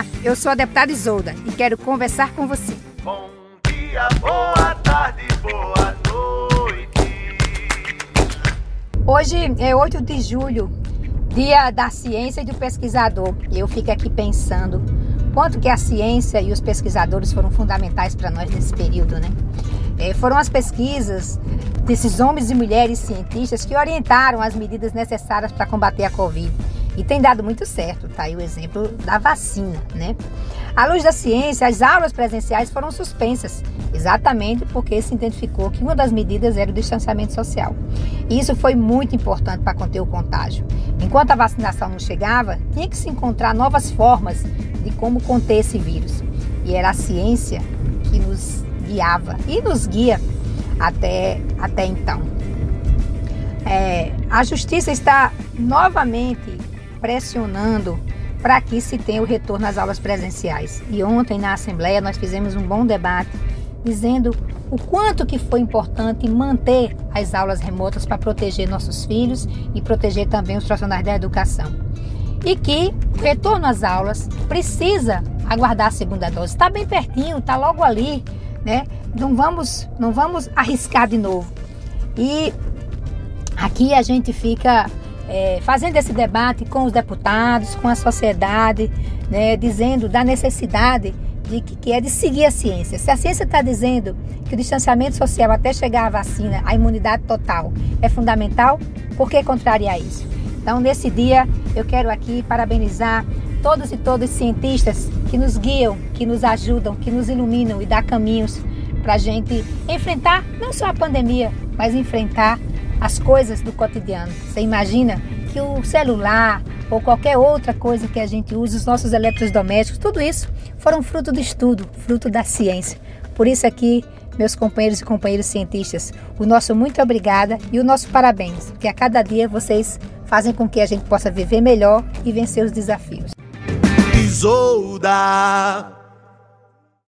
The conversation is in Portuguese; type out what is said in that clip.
Olá, eu sou a deputada Isolda e quero conversar com você. Bom dia, boa tarde, boa noite. Hoje é 8 de julho, dia da ciência e do pesquisador. E eu fico aqui pensando quanto que a ciência e os pesquisadores foram fundamentais para nós nesse período, né? É, foram as pesquisas desses homens e mulheres cientistas que orientaram as medidas necessárias para combater a Covid. E tem dado muito certo, tá aí o exemplo da vacina, né? À luz da ciência, as aulas presenciais foram suspensas, exatamente porque se identificou que uma das medidas era o distanciamento social. E isso foi muito importante para conter o contágio. Enquanto a vacinação não chegava, tinha que se encontrar novas formas de como conter esse vírus. E era a ciência que nos guiava e nos guia até, até então. É, a justiça está novamente pressionando para que se tenha o retorno às aulas presenciais. E ontem na Assembleia nós fizemos um bom debate dizendo o quanto que foi importante manter as aulas remotas para proteger nossos filhos e proteger também os profissionais da educação. E que o retorno às aulas precisa aguardar a segunda dose. Está bem pertinho, está logo ali, né? Não vamos, não vamos arriscar de novo. E aqui a gente fica é, fazendo esse debate com os deputados, com a sociedade, né, dizendo da necessidade de que, que, é de seguir a ciência. Se a ciência está dizendo que o distanciamento social até chegar à vacina, a imunidade total é fundamental, por que contrariar isso? Então, nesse dia, eu quero aqui parabenizar todos e todas os cientistas que nos guiam, que nos ajudam, que nos iluminam e dão caminhos para a gente enfrentar não só a pandemia, mas enfrentar as coisas do cotidiano. Você imagina que o celular ou qualquer outra coisa que a gente usa, os nossos eletrodomésticos, tudo isso foram fruto do estudo, fruto da ciência. Por isso aqui, meus companheiros e companheiras cientistas, o nosso muito obrigada e o nosso parabéns, que a cada dia vocês fazem com que a gente possa viver melhor e vencer os desafios. Isolda.